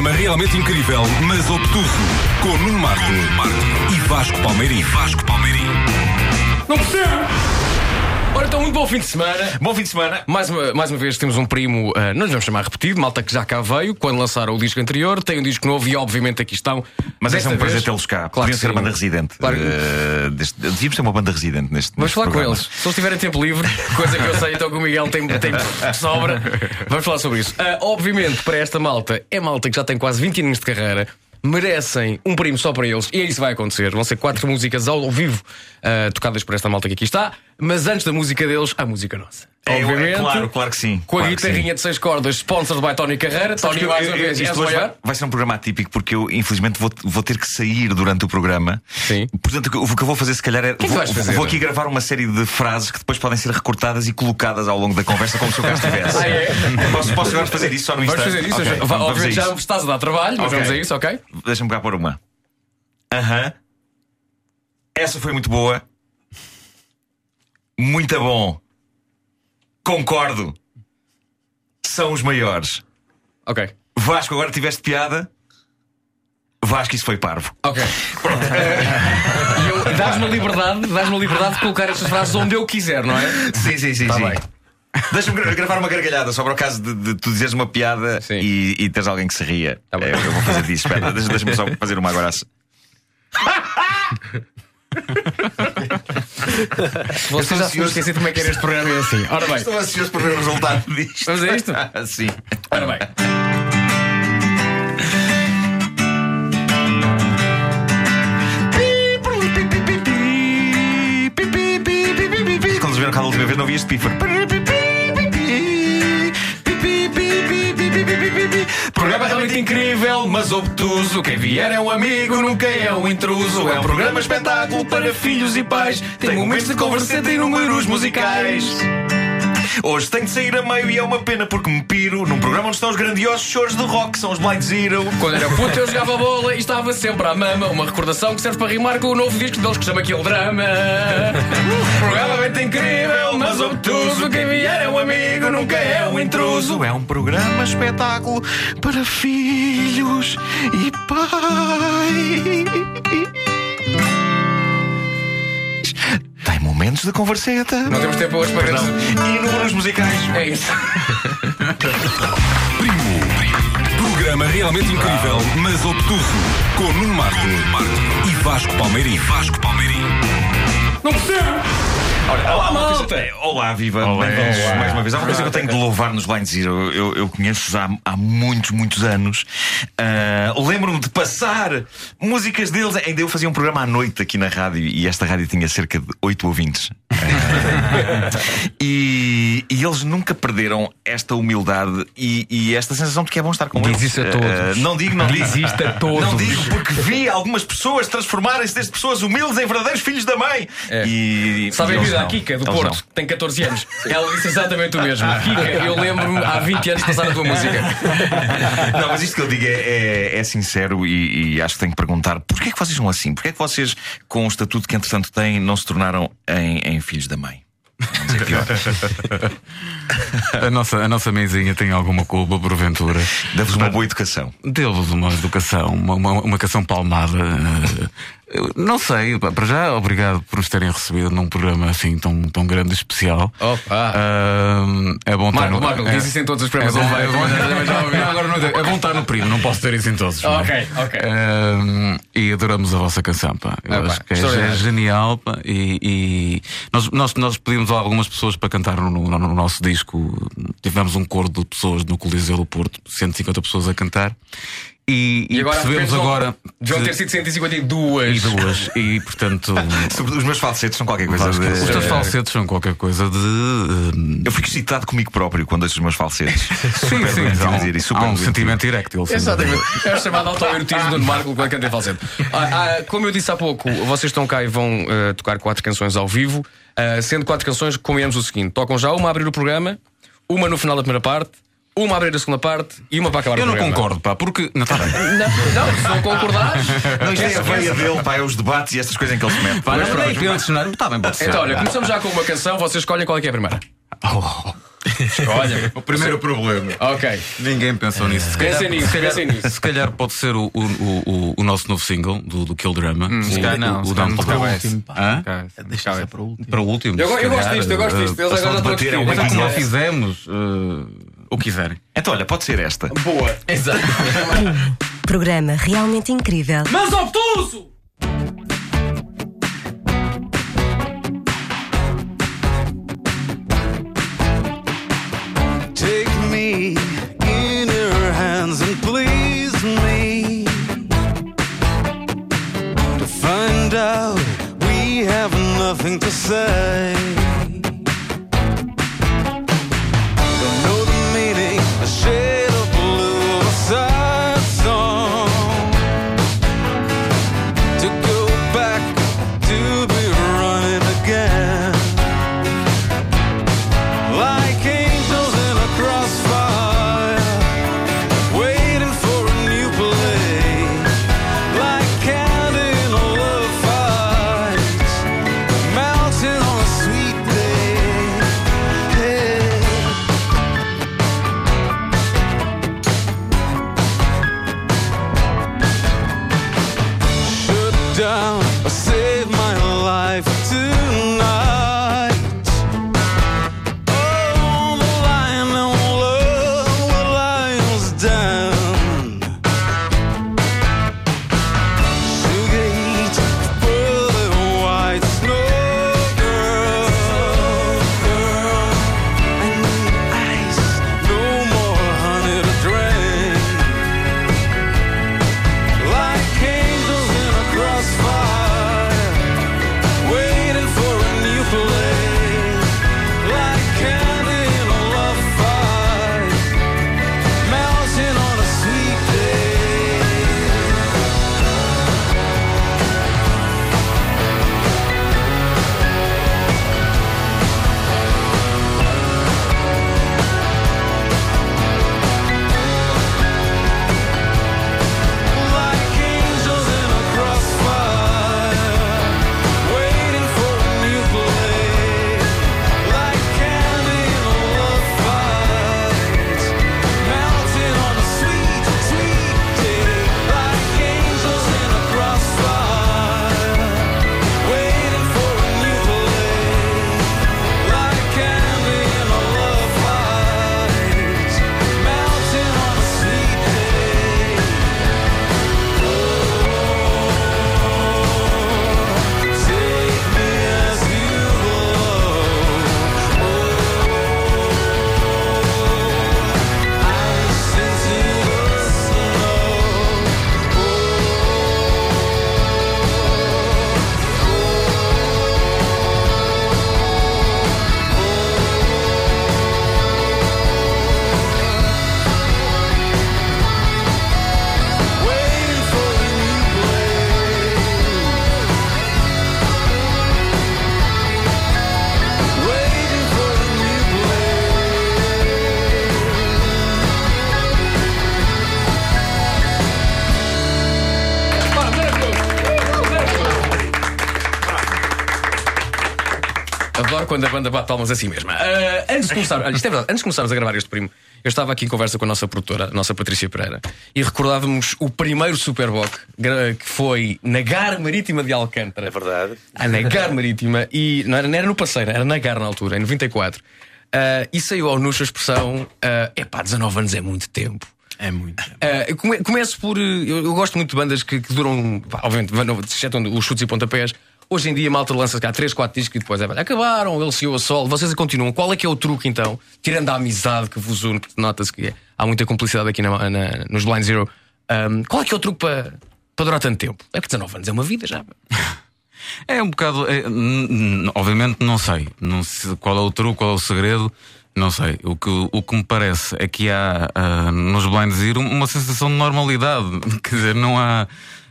programa realmente incrível, mas obtuso, com Nuno Marco, e Vasco Palmeirim. Vasco Palmeirim. Não percebo! Ora, então, muito bom fim de semana. Bom fim de semana. Mais uma, mais uma vez temos um primo, ah, não lhe vamos chamar repetido, malta que já cá veio, quando lançaram o disco anterior, tem um disco novo e obviamente aqui estão. Mas Desta é um prazer vez- tê-los cá. Claro Podiam que ser a sim. banda residente. Claro que- Eh, deste- devíamos ter uma banda residente neste. Vamos neste falar com programa. eles. Se eles tiverem tempo livre, coisa que eu sei, então que o Miguel tem, tem de sobra, vamos falar sobre isso. Ah, obviamente, para esta malta, é malta que já tem quase 20 anos de carreira, merecem um primo só para eles, e é isso que vai acontecer. Vão ser quatro músicas ao, ao vivo ah, tocadas por esta malta que aqui está, mas antes da música deles, a música nossa. É, é Obviamente. claro, claro que sim. Com a claro que guitarrinha de seis cordas, sponsored by Tony Carreira. Sabes Tony, que mais eu- uma eu- vez, isto hoje maior. vai, vai ser um programa atípico porque eu, infelizmente, vou, vou ter que sair durante o programa. Sim. Portanto, o que eu- que eu vou fazer, se calhar, é. que vou, vais fazer? vou aqui gravar uma série de frases que depois podem ser recortadas e colocadas ao longo da conversa, como se eu cá estivesse. Ah, é? posso, posso agora fazer isso só no Vamos instante? fazer isso. Ok, Va- vamos a Obviamente já me estás a dar trabalho, mas Ok. vamos a isso, ok? Deixa-me cá pôr uma. Aham. Essa foi muito boa. Muito bom. Concordo. São os maiores. Ok. Vasco, agora tiveste piada. Vasco, isso foi parvo. Ok. Pronto. Eu- Dás-me a liberdade, dás-me a liberdade de colocar estas frases onde eu quiser, não é? Sim, sim, sim. Tá sim. bem. Deixa-me gra- gravar uma gargalhada só para o caso de, de tu dizeres uma piada Sim. e, e teres alguém que se ria. Tá. É, eu vou fazer disso. Espera, deixa- deixa-me só fazer uma agora assim. Você já se esqueci como é que era este programa é assim. Ora bem, Estou ansioso por ver o resultado disto. vamos a isto? Sim. Ora bem. Quando nos viram cá da última vez, não vi este pífaro. Incrível, mas obtuso. Quem vier é um amigo, nunca é um intruso. É um programa espetáculo para filhos e pais. Tem momentos de conversa e números musicais. Hoje tenho de sair a meio e é uma pena porque me piro num programa onde estão os grandiosos choros do rock, são os Blind Zero. Quando era puto eu jogava bola e estava sempre à mama Uma recordação que serve para rimar com o novo disco deles que chama Aquele Drama Programa bem incrível, mas obtuso Quem vier é um amigo, nunca é um intruso É um programa espetáculo para filhos e pais. Momentos de converseta. Não temos tempo hoje para Perdão. isso E números musicais. É isso Primo. Programa realmente incrível, mas obtuso, com Nuno Marco, e Vasco Palmeirim. Vasco Palmeirim. Não percebo Malta. coisa- Olá, viva. Bem-vindos mais uma vez. Há uma coisa que eu tenho de louvar nos Blind Zero. Eu, eu conheço há, há muitos, muitos anos. Ah, Lembro-me de passar músicas deles. Ainda eu fazia um programa à noite aqui na rádio e esta rádio tinha cerca de oito ouvintes. Ah, e, e eles nunca perderam esta humildade e, e esta sensação de que é bom estar com Diz eles. isso a todos. Ah, não digo, não digo. Diz isto a todos. Não digo porque vi algumas pessoas transformarem-se desde pessoas humildes em verdadeiros filhos da mãe. E, Sabe e não. a Kika, do Eles Porto, não. tem 14 anos Ela disse exatamente o mesmo Kika, eu lembro-me há 20 anos de passar a tua música Não, mas isto que eu digo é, é- é sincero e, e acho que tenho que perguntar porquê é que vocês são assim? Porquê é que vocês, com o estatuto que entretanto têm, não se tornaram em, em filhos da mãe? Vamos dizer pior. A nossa, a nossa mãezinha tem alguma culpa, porventura. Dá-vos uma boa educação. Deu-vos uma educação, uma, uma, uma educação palmada. Eu não sei, para já, obrigado por nos terem recebido num programa assim tão, tão grande e especial. Opa. Ah, é bom estar no. Marco, é, diz isso em todos os é programas bom, é bom- agora não é, é bom estar no primo, não posso ter isso em todos. é? Ok, ok. Ah, e adoramos a vossa canção, pá. Eu acho que é, é genial, pá. E, e nós, nós, nós pedimos a algumas pessoas para cantar no, no- no nosso disco. Tivemos um coro de pessoas no Coliseu do Porto, 150 pessoas a cantar. E, E agora percebemos agora. Deviam que- ter sido 152 e duas, e portanto. Sobre os meus falsetes são qualquer coisa Vasco, de. os teus falsetes são qualquer coisa de. eh, Eu fico excitado comigo próprio quando ouço os meus falsetes. Sim, sim, um, dizer isso, super há um sentimento eréctil. dúvida. Exatamente. É o chamado autoerotismo do Marco quando canta em falsete. Ah, ah, como eu disse há pouco, vocês estão cá e vão ah, tocar quatro canções ao vivo. Ah, sendo quatro canções, combinamos o seguinte: tocam já uma a abrir o programa, uma no final da primeira parte, uma a abrir a segunda parte e uma para acabar Eu o não programa. concordo, pá, porque. Não, tá bem. Não, não, se não concordares. Não, isto é a veia dele, pá, é os debates e estas coisas em que ele se mete. Pá, não, pelo cenário. Está bem, pode ser. Então, olha, começamos já com uma canção, vocês escolhem qual é que é a primeira. Oh. Olha, O primeiro problema. ok. Ninguém pensou nisso. Se calhar, nisso, se calhar- nisso. se calhar pode ser o, o, o, o nosso novo single do, do Kill Drama. Hum, o, Se calhar não, o, se o calhar Down não para o último, Deixa para o último. Para o último. Eu, eu gosto disto, eu gosto disto. Eles agora já estão a discutir. Mas é como não fizemos eh, o que quiserem. Então, olha, pode ser esta. Boa. Exato. Programa realmente incrível. Mas obtuso! Take me in your hands and please me to find out we have nothing to say. A banda bate palmas assim mesmo. Ah, antes de começar, olha, isto é verdade, antes de começarmos a gravar este primo, eu estava aqui em conversa com a nossa produtora, a nossa Patrícia Pereira, e recordávamos o primeiro Superboc que foi na Gar Marítima de Alcântara. É verdade. Ah, na Gar Marítima, e não era, não era no Passeiro, era na Gar na altura, em 94. Ah, e saiu ao Nuxa a expressão: é epá, 19 anos é muito tempo. É muito. Uh, come- começo por. uh, Eu, eu gosto muito de bandas que, que duram. Obviamente, exceto os chutes e pontapés. Hoje em dia, malta lança cá 3, 4 discos e depois é. "Olha, Acabaram, ele se a sol. Vocês continuam. Qual é que é o truque então? Tirando a amizade que vos une, porque nota-se que há muita cumplicidade aqui na- na- nos Blind Zero. um, qual é que é o truque para, para durar tanto tempo? É que 19 anos é uma vida já. É um bocado. é, obviamente não sei. Não sei qual é o truque, qual é o segredo. Não sei. O que, o que me parece é que há ah, nos Blind Zero uma sensação de normalidade. Quer dizer, não há.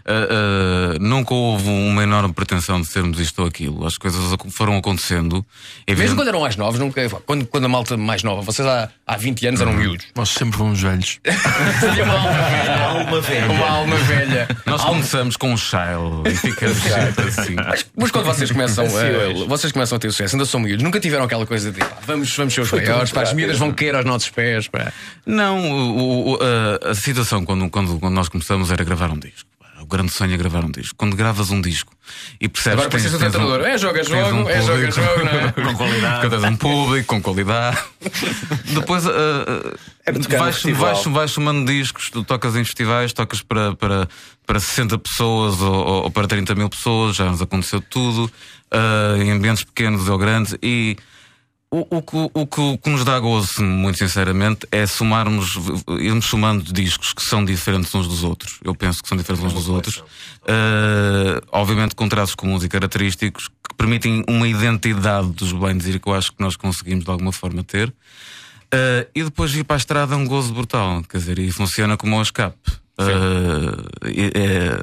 Ah, ah, nunca houve uma enorme pretensão de sermos isto ou aquilo. As coisas foram acontecendo. É Mesmo evidente- quando eram mais novos, nunca, quando, quando a malta mais nova, vocês há, há 20 anos eram miúdos. Nós sempre fomos velhos. Tinha uma alma velha. Alma velha. Uma alma velha. Nós Alma- começamos com um child e ficamos sempre assim. Mas, mas quando vocês começam, eh, vocês começam a ter sucesso, ainda são miúdos, nunca tiveram aquela coisa de pá, vamos, vamos ser os maiores, pá, as miúdas vão querer aos nossos pés. Pá. Não, o- o- a, a situação quando, quando, quando nós começamos era gravar um disco. O grande sonho é gravar um disco. Quando gravas um disco e percebes Agora precisas tens um- treinador. É jogo, é tens jogo, um é jogo, é público jogo, não é? com qualidade. Quando tens um público com qualidade. Depois tocar no vais, vais, vais somando discos, tu tocas em festivais, tocas para, para, para 60 pessoas ou, ou- para 30 mil pessoas, já nos aconteceu tudo, ah, em ambientes pequenos ou grandes e. O, o, que- o, que, o que nos dá gozo, muito sinceramente, é somarmos, irmos somando discos que são diferentes uns dos outros. Eu penso que são diferentes uns dos outros. Uh, obviamente com traços comuns e característicos que permitem uma identidade dos Blind Zero que eu acho que nós conseguimos de alguma forma ter. Uh, e depois ir para a estrada é um gozo brutal. Quer dizer, e funciona como um escape. Uh, é, é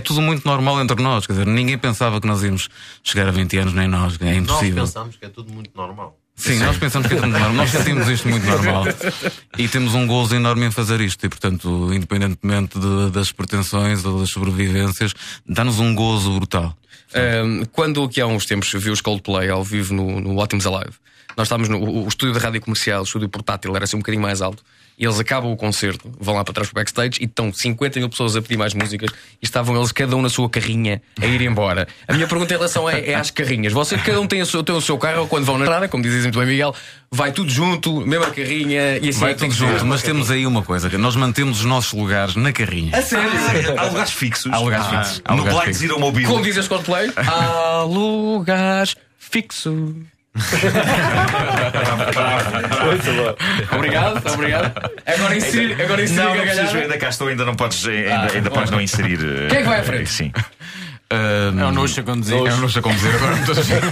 tudo muito normal entre nós. Quer dizer, ninguém pensava que nós íamos chegar a 20 anos, nem nós. É Nós impossível. pensamos que é tudo muito normal. Sim, nós pensamos que é tudo normal. Nós sentimos isto muito normal. E temos um gozo enorme em fazer isto. E, portanto, independentemente de- das pretensões ou das sobrevivências, dá-nos um gozo brutal. Um, quando aqui há uns tempos vi os Coldplay ao vivo no, no Ótimos Alive, nós estávamos no o, o estúdio de rádio comercial, o estúdio portátil, era assim um bocadinho mais alto. E eles acabam o concerto, vão lá para trás para o backstage e estão 50 mil pessoas a pedir mais músicas e estavam eles, cada um na sua carrinha, a ir embora. A minha pergunta em relação é, é às carrinhas. Vocês, cada um tem, a sua- tem o seu carro, ou quando vão na estrada, como dizem muito bem, Miguel, vai tudo junto, mesma carrinha e assim Vai é tudo junto, mas temos aí uma coisa: que nós mantemos os nossos lugares na carrinha. A sério? Há lugares fixos. Há lugares fixos. Há No lugares Blind fixos. Zero Mobile. Como dizes Coldplay? Há lugares fixos. Obrigado, obrigado. Agora inserir, agora inserir Não, não precisas, ainda cá estou, ainda não podes, ainda, Ah, ainda bom. podes não inserir. eh, Quem é que vai à frente? Sim. É o Noxa a conduzir. É um luxo a conduzir agora muitas vezes.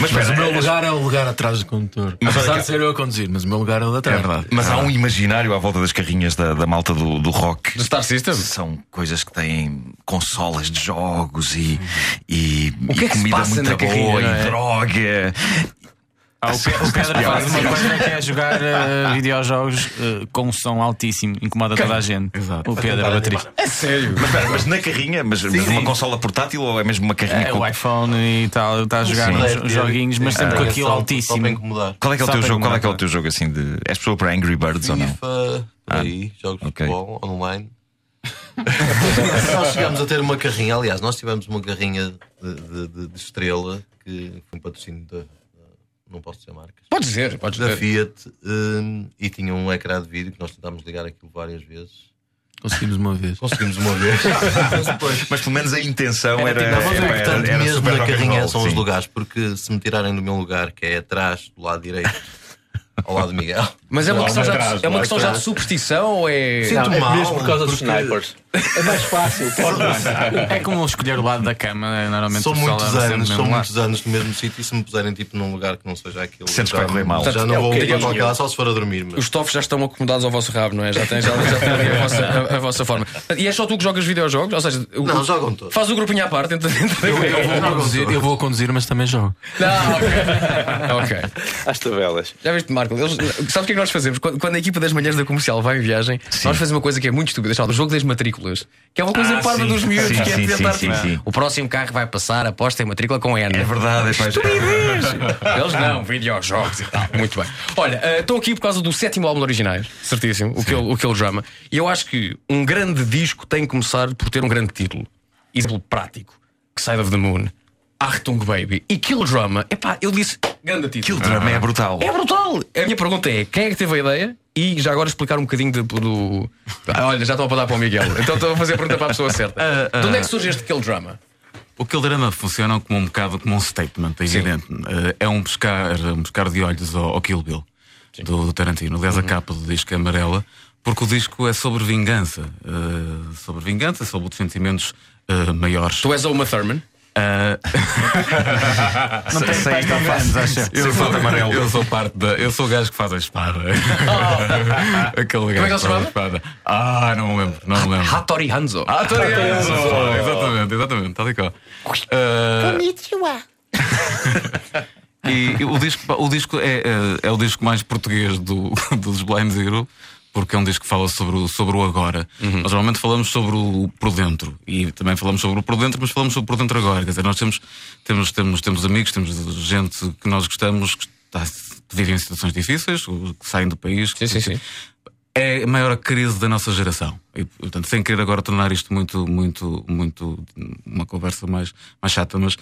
Mas, Mas o meu é- lugar é o lugar atrás do condutor. Apesar de ser eu a conduzir, mas o meu lugar é o da trás. É verdade. mas há um imaginário à volta das carrinhas da, da malta do, do rock. Do Star System? São coisas que têm consolas de jogos e, e, O que e é que comida muito boa carrinha, e é? droga. Ah, o, Pe- o Pedro faz uma coisa que é jogar eh, videojogos eh, com um som altíssimo, incomoda toda a gente. Exato. O Pedro, o baterista. É sério? Mas, espera, mas na carrinha, mas, mas numa consola portátil ou é mesmo uma carrinha É com. o iPhone e tal, está a jogar Sim. uns uns joguinhos, mas sempre com aquilo Só para altíssimo. incomodar. Qual é que é o teu jogo? Qual é que é o teu jogo assim de. És pessoa para Angry Birds ou não? FIFA, aí, jogos de ok. futebol, online. nós chegámos a ter uma carrinha, aliás, nós tivemos uma carrinha de, de- de- de estrela que foi um patrocínio da. Não posso dizer marcas. Podes dizer, podes Da dizer. Fiat hum, e tinha um ecrã de vídeo que nós tentámos ligar aquilo várias vezes. Conseguimos uma vez. Conseguimos uma vez. Mas pelo menos a intenção Era, era. o era- importante era mesmo super na carrinha roll, são os sim. lugares, porque se me tirarem do meu lugar, que é atrás, do lado direito, ao lado de Miguel. Mas é uma Lá questão, já, atrás, é uma questão já de superstição ou é. Sinto Não, é mal. mesmo por causa dos snipers. É mais fácil. É como escolher o lado da cama, é, normalmente São muitos sempre anos, são muitos anos no mesmo sítio e se me puserem tipo num lugar que não seja aquilo. Sentes que vai correr mal. Já não É vou para qualquer lado, só se for a dormir. Mas... Os tofos já estão acomodados ao vosso rabo, não é? Já têm, já, a vossa, a- a vossa forma. E é só tu que jogas videojogos? Ou seja, o- Não, jogam todos. Faz o grupinho à parte. Entre... Eu, eu vou conduzir, eu vou conduzir, mas também jogo. Não, ok. ok. Às tabelas. Já viste, Marco? Eles, sabe o que é que nós fazemos? Quando, quando a equipa das manhãs da comercial vai em viagem, nós fazemos uma coisa que é muito estúpida, chamada o jogo das matrículas. Que é uma coisa Ah, parva sim. dos miúdos, Sim, que é sim, tentar. sim, sim, sim. O próximo carro vai passar, aposta em matrícula com N. É verdade, é pá, Eles não, videojogos e tal. Muito bem. Olha, eh, estou aqui por causa do sétimo álbum originais, certíssimo, o Kill, o Kill Drama. E eu acho que um grande disco tem que começar por ter um grande título. Exemplo prático: Side of the Moon, Achtung Baby e Kill Drama. Epá, eu disse grande título. Aquele drama é brutal. É brutal! A minha pergunta é: quem é que teve a ideia? E já agora explicar um bocadinho de- do. Ah, olha, já estou a apontar para o Miguel. Então estou a fazer a pergunta para a pessoa certa. Ah, de onde é que surge este Kill Drama? O Kill Drama funciona como um bocado como um statement, é evidente. Eh, É um pescar, um pescar de olhos ao, ao Kill Bill do, do Tarantino. Aliás, a capa do disco é amarela, porque o disco é sobre vingança. eh, sobre vingança, sobre os sentimentos eh, maiores. Tu és a Uma Thurman? Ah, Não tem Sei pés que tão eu acha? sou, amarelo. eu sou parte da. Eu sou o gajo que faz a espada. Aquele gajo é que ele faz se chamava? a espada. Ah, não me lembro, não me lembro. Hattori Hanzo. Ah, Torianzo! Exatamente, exatamente, tal e qual. Ah, e e o disco, o disco é, é, é o disco mais português do, dos Blind Zero, porque é um disco que fala sobre o, sobre o agora. Nós normalmente falamos sobre o por dentro e também falamos sobre o por dentro, mas falamos sobre o por dentro agora. Quer dizer, nós temos, temos, temos, temos amigos, temos gente que nós gostamos que, está, que vive em situações difíceis, que saem do país. Sim, sim, sim. É a maior crise da nossa geração. E, portanto, sem querer agora tornar isto muito, muito, muito uma conversa mais, mais chata, mas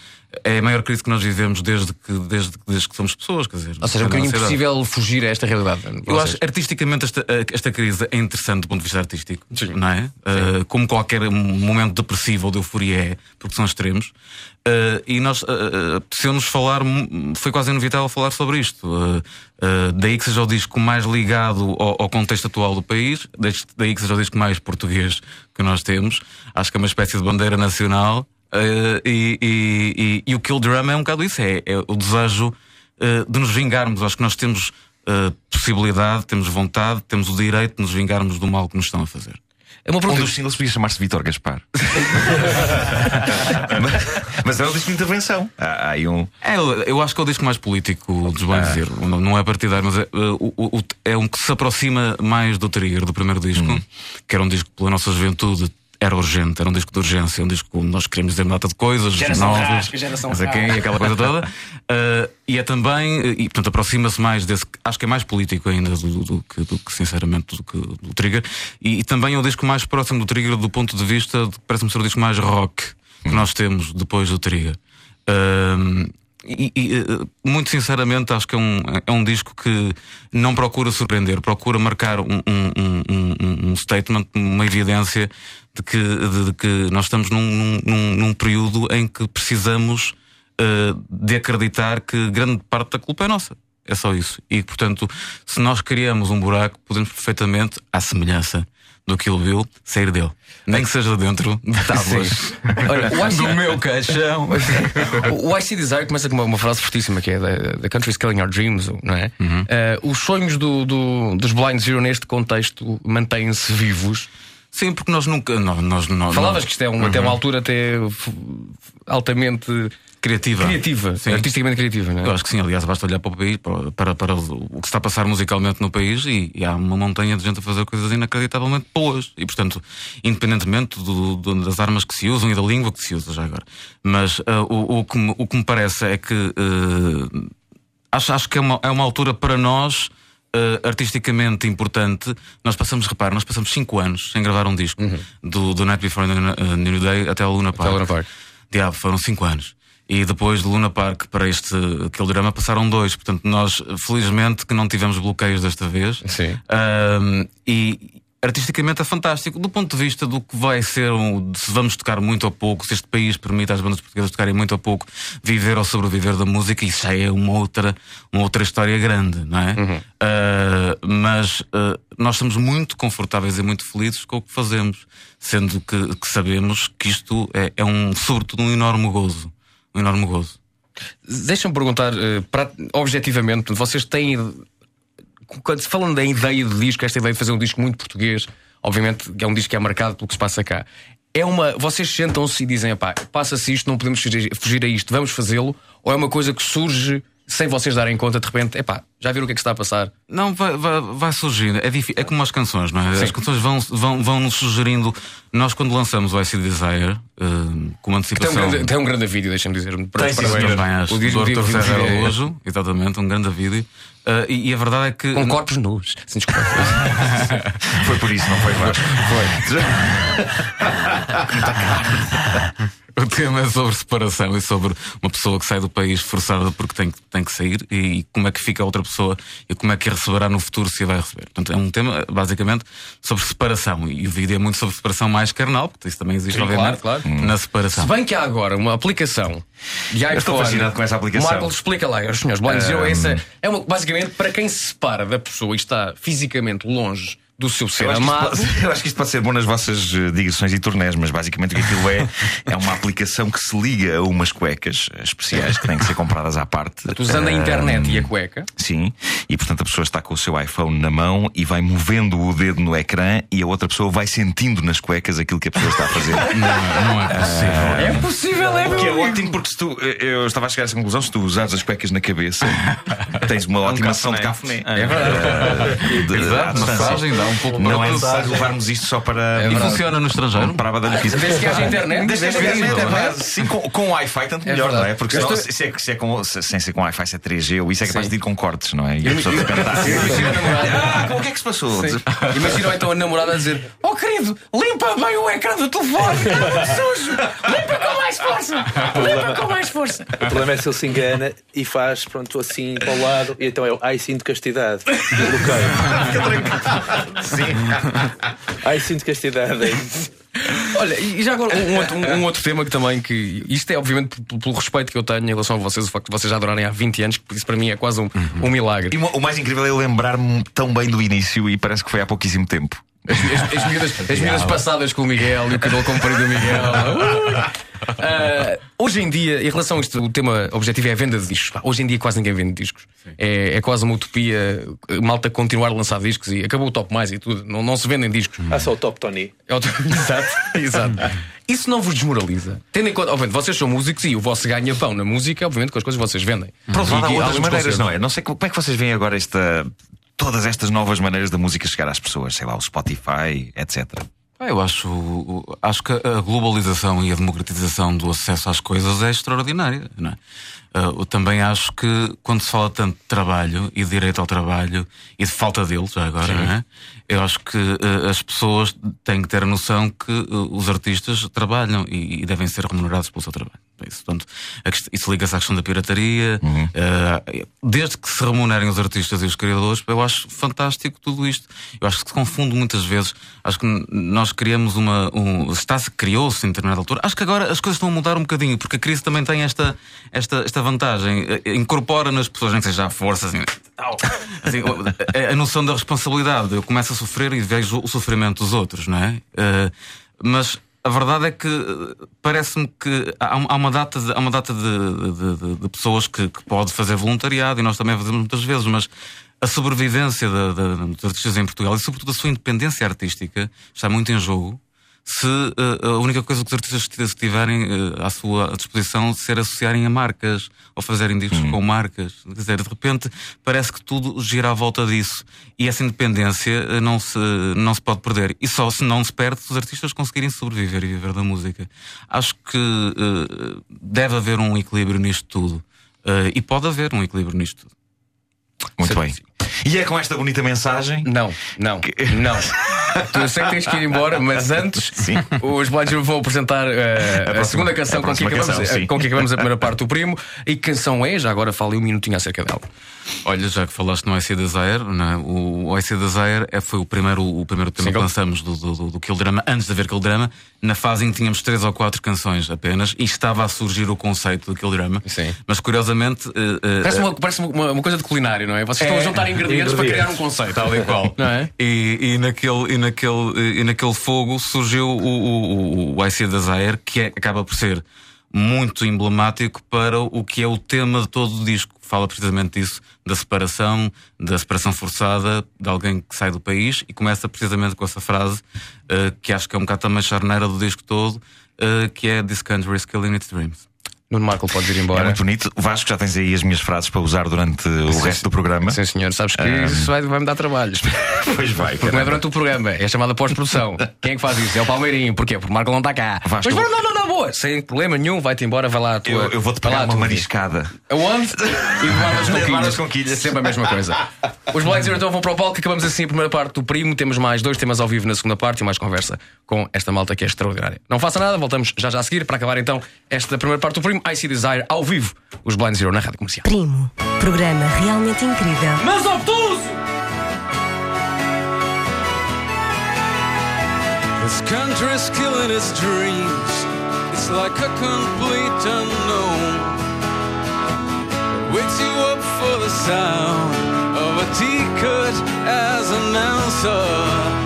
é a maior crise que nós vivemos desde que, desde, desde que somos pessoas. Quer dizer, Ou seja, é um bocadinho impossível fugir a esta realidade. Eu Vocês. acho artisticamente esta, esta crise é interessante do ponto de vista artístico, não é? Uh, como qualquer momento depressivo ou de euforia é, porque são extremos. Uh, e nós, uh, apeteceu-nos falar, foi quase inevitável falar sobre isto. Uh, daí que seja o disco mais ligado ao, ao contexto atual do país, daí- daí que seja o disco mais português que nós temos. Acho que é uma espécie de bandeira nacional. Uh, e, e- e- e o Kill Drum é um bocado isso, é, é o desejo uh, de nos vingarmos. Acho que nós temos uh, possibilidade, temos vontade, temos o direito de nos vingarmos do mal que nos estão a fazer. É uma Um pergunta. dos singles podia chamar-se Vitor Gaspar. mas, mas é um disco de intervenção. Há, um. É, eu, acho que é o disco mais político dos Blind Zero. Não, não é partidário, mas é, uh, o- o- é um que se aproxima mais do Trigger, do primeiro disco, que era um disco pela nossa juventude. Era urgente, era um disco de urgência, um disco onde nós queremos dizer nota de coisas, Geração novas, rasca, geração não sei quem, aquela coisa toda. Uh, e é também, e portanto aproxima-se mais desse, acho que é mais político ainda do, do- que, do que, sinceramente, do que do Trigger. E, e também é o disco mais próximo do Trigger do ponto de vista de parece-me ser o disco mais rock que nós temos depois do Trigger. Um, e, e, eh, muito sinceramente acho que é um, é um disco que não procura surpreender, procura marcar um, um, um- um- um statement, uma evidência de que, de, de que nós estamos num, num- num, período em que precisamos eh, de acreditar que grande parte da culpa é nossa. É só isso. E portanto, se nós criamos um buraco, podemos perfeitamente, à semelhança do Kill Bill, sair dele. Nem que seja dentro de tábuas Olha, o IC do meu caixão. O IC Desire começa com uma, uma frase fortíssima que é The, the country is killing our dreams, não é? Uhum. Eh, os sonhos do, do- dos Blind Zero neste contexto mantêm-se vivos. Sim, porque nós nunca. Nós, nós, Falavas que isto é um- até uma altura até altamente Criativa. criativa, Sim. artisticamente criativa, não é? Eu acho que sim, aliás, basta olhar para o país, para, para, para o que se está a passar musicalmente no país e, e há uma montanha de gente a fazer coisas inacreditavelmente boas. E, portanto, independentemente do- do- das armas que se usam e da língua que se usa já agora. Mas ah, o, o, que me, o que me parece é que ah, acho, acho que é uma, é uma altura para nós. Ah, artisticamente importante, nós passamos, repare, nós passamos 5 anos sem gravar um disco do, do Night Before the New Day até ao Luna Park. Luna Park. Diabo, foram 5 anos. E depois de Luna Park para este aquele drama passaram dois. Portanto, nós, felizmente, que não tivemos bloqueios desta vez. Sim. E artisticamente é fantástico. Do ponto de vista do que vai ser, um, se vamos tocar muito ou pouco, se este país permite às bandas portuguesas tocarem muito ou pouco, viver ou sobreviver da música, isso já é uma outra, uma outra história grande, não é? Ah, mas ah, nós estamos muito confortáveis e muito felizes com o que fazemos, sendo que, que sabemos que isto é, é um, sobretudo, um enorme gozo. Um enorme gozo. Deixa-me perguntar, eh, pra- objetivamente, vocês têm. Quando se falando da ideia de disco, esta ideia de fazer um disco muito português, obviamente é um disco que é marcado pelo que se passa cá. É uma. Vocês sentam-se e dizem, pá, passa-se isto, não podemos fugir, a isto, vamos fazê-lo, ou é uma coisa que surge sem vocês darem conta, de repente, epá, já viram o que é que está a passar? Não, vai, vai, vai surgindo. É, é como as canções, não é? As canções vão, vão, vão nos sugerindo. Nós, quando lançamos o IC Desire, eh, com Tem um antecipação. grande, tem um grande vídeo, deixa-me dizer. Para, sim. Também acho. O do vídeo- Arthur vídeo- Araújo, exatamente, um grande vídeo. Eh, e, e a verdade é que. Com corpos nus. Sim, desculpa. Foi por isso, não foi Vasco? O tema é sobre separação e sobre uma pessoa que sai do país forçada porque tem, que- tem que sair e como é que fica a outra pessoa e como é que a receberá no futuro se a vai receber. Portanto, é um tema basicamente sobre separação e o vídeo é muito sobre separação mais carnal, porque isso também existe, Sim, obviamente, claro, claro. na separação. Se bem que há agora uma aplicação de iPhone. estou fascinado com essa aplicação. Marco, explica lá, aos senhores. Blind Zero é, essa, é uma, basicamente para quem se separa da pessoa e está fisicamente longe do seu ser Eu acho, que isto amado. pode, eu acho que isto pode ser bom nas vossas eh, digressões e turnés, mas basicamente o que aquilo é é uma aplicação que se liga a umas cuecas especiais que têm que ser compradas à parte. Usando a Ah, internet e a cueca. Sim, e portanto a pessoa está com o seu iPhone na mão e vai movendo o dedo no ecrã e a outra pessoa vai sentindo nas cuecas aquilo que a pessoa está a fazer. Não, não é possível. É possível, é O que é ótimo porque se tu, eu estava a chegar a essa conclusão, se tu usares as cuecas na cabeça, tens uma ótima ação de cafuné. É verdade. De- Exato, à distância. massagem dá um pouco Não é necessário levarmos isto só para. E funciona no estrangeiro? Para a badalhoquice. Desde que haja internet, Desde que haja internet, é. Sim, com, Wi-Fi, tanto É melhor, não é? Porque se, é, se é com, se, sem ser com Wi-Fi, se é 3G ou isso é capaz de ir com cortes, não é? E a pessoa de repente está assim. Ah, como é que é que se passou? Sim. Imagina então a namorada a dizer: Oh querido, limpa bem o ecrã do telefone, está muito sujo. Limpa com mais força. Limpa com mais força. O problema é se ele se engana e faz, pronto, assim para o lado, e então é o ai sinto castidade. Bloqueio. Sim. Ai sinto castidade. é isso. Olha, e já agora um outro, um- um outro tema que também que isto é obviamente pelo respeito que eu tenho em relação a vocês, o facto de vocês já adorarem há 20 anos, que isso para mim é quase um, um milagre. E o o mais incrível é eu lembrar-me tão bem do início e parece que foi há pouquíssimo tempo. As, as, as miúdas, as miúdas passadas com o Miguel e o cabelo comprido do Miguel. Ah, hoje em dia, em relação a isto, o tema objetivo é a venda de discos. Hoje em dia quase ninguém vende discos. É, é quase uma utopia malta continuar a lançar discos e acabou o top mais e tudo. Não, não se vendem discos. Ah, só o Top Tony. É o- Exato, exato. Isso não vos desmoraliza. Tendo em conta, obviamente, vocês são músicos e o vosso ganha-pão na música, obviamente, com as coisas que vocês vendem. Lado, há outras maneiras, não é? Não sei como é que vocês veem agora esta. Todas estas novas maneiras da música chegar às pessoas, sei lá, o Spotify, etc. Ah, Eu acho, acho que a globalização e a democratização do acesso às coisas é extraordinária. Não é? Ah, eu também acho que quando se fala tanto de trabalho e de direito ao trabalho e de falta dele, já agora, não é? eu acho que ah, as pessoas têm que ter a noção que ah, os artistas trabalham e devem ser remunerados pelo seu trabalho. Isso, portanto, isso liga-se à questão da pirataria. Ah, desde que se remunerem os artistas e os criadores, eu acho fantástico tudo isto. Eu acho que se confunde muitas vezes. Acho que nós criamos uma. Um, está-se, criou-se em determinada altura. Acho que agora as coisas estão a mudar um bocadinho, porque a crise também tem esta, esta, esta vantagem. Eh, Incorpora nas pessoas, nem que seja à força, assim. Assim, a, noção da responsabilidade. Eu começo a sofrer e vejo o sofrimento dos outros, não é? Eh, mas a verdade é que eh, parece-me que há, uma data de, há uma data de, de- de- pessoas que, que pode fazer voluntariado e nós também fazemos muitas vezes, mas a sobrevivência da- da- dos artistas em Portugal e, sobretudo, a sua independência artística está muito em jogo. Se eh, a única coisa que os artistas tiverem eh, à sua disposição ser associarem a marcas ou fazerem discos com marcas, quer dizer, de repente parece que tudo gira à volta disso e essa independência eh, não se, não se pode perder. E só se não se perde se os artistas conseguirem sobreviver e viver da música. Acho que deve haver um equilíbrio nisto tudo. E pode haver um equilíbrio nisto tudo. Muito bem. E é com esta bonita mensagem. Não, não, não. Tu sei que tens que ir embora, mas antes os Blind Zero vão apresentar eh, a, próxima- segunda canção a com que, acabamos, canção, sim. com que acabamos a primeira parte do primo. E que canção é? Já agora falei um minutinho acerca dela. Olha, já que falaste no IC Desire, é? o IC Desire é, foi o primeiro, o primeiro tema Single. que lançamos do, do, do, do Kill Drama, antes de haver Kill Drama, na fase em que tínhamos três ou quatro canções apenas e estava a surgir o conceito do Kill Drama. Sim. Mas curiosamente. eh, eh, Parece, uma, parece uma, uma coisa de culinário, não é? Vocês estão a juntar ingredientes, para criar um conceito. Tal e qual. Não é? E, e, naquele, e, naquele, e naquele fogo surgiu o, o, o, o IC Desire, que é, acaba por ser muito emblemático para o que é o tema de todo o disco. Fala precisamente disso, da separação, da separação forçada de alguém que sai do país e começa precisamente com essa frase, eh, que acho que é um bocado também charneira do disco todo, eh, que é This country is killing its dreams. Nuno Marco, podes ir É embora. muito bonito. Vasco, já tens aí as minhas frases para usar durante o resto do programa. Sim, senhor, sabes que isso vai- vai-me dar trabalho. Pois vai, Porque não é durante o programa, é chamada pós-produção. Quem é que faz isso? É o Palmeirinho. Porquê? Porque o Marco não está cá. Vasco, eu- não, não, não, boa. Sem problema nenhum, vai-te embora, vai lá a tua. Eu, eu vou-te vai a uma mariscada. Aonde? E guardas com Guardas quilhas. com quilhas. Sempre a mesma coisa. Os Blind Zero então vão para o palco. Acabamos assim a primeira parte do primo. Temos mais dois temas ao vivo na segunda parte e mais conversa com esta malta que é extraordinária. Não faça nada, voltamos já já a seguir para acabar então esta primeira parte do primo. I See Desire ao vivo. Os Blind Zero na rádio comercial. Primo. Programa realmente incrível. Mas obtuso! This country's killing its dreams. It's like a complete unknown. It wakes you up for the sound of a tea cut as announcer.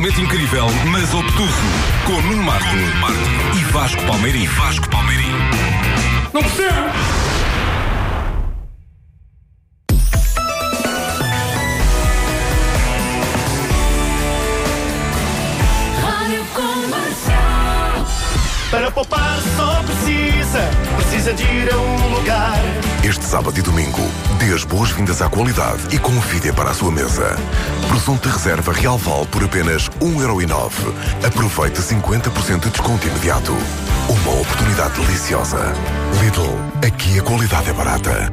Realmente incrível, mas obtuso. Com Nuno Marco, e Vasco Palmeirim. Vasco Palmeirim. Não percebo! Para poupar só precisa, precisa de ir a um lugar. Este sábado e domingo, dê as boas-vindas à qualidade e confie para a sua mesa. Presunto de reserva Real Val por apenas 1,09€. Aproveite 50% de desconto imediato. Uma oportunidade deliciosa. Lidl, aqui a qualidade é barata.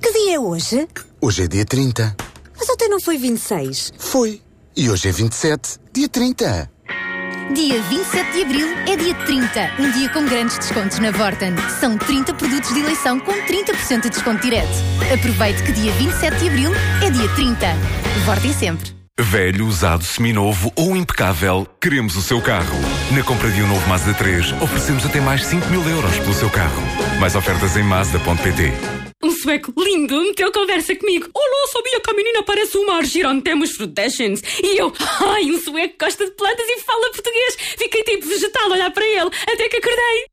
Que dia é hoje? Hoje é dia 30. Mas ontem não foi 26. Foi. E hoje é 27. Dia 30. Dia 27 de Abril é dia 30, um dia com grandes descontos na Vorten. São 30 produtos de eleição com 30% de desconto direto. Aproveite que dia 27 de Abril é dia 30. Vorten sempre. Velho, usado, seminovo ou impecável, queremos o seu carro. Na compra de um novo Mazda 3, oferecemos até mais 5 mil euros pelo seu carro. Mais ofertas em Mazda.pt. Um sueco lindo meteu conversa comigo. Olá, sabia que a menina parece uma Argirantemos frutescens? E eu, ai, um sueco gosta de plantas e fala português. Fiquei tipo vegetal a olhar para ele, até que acordei.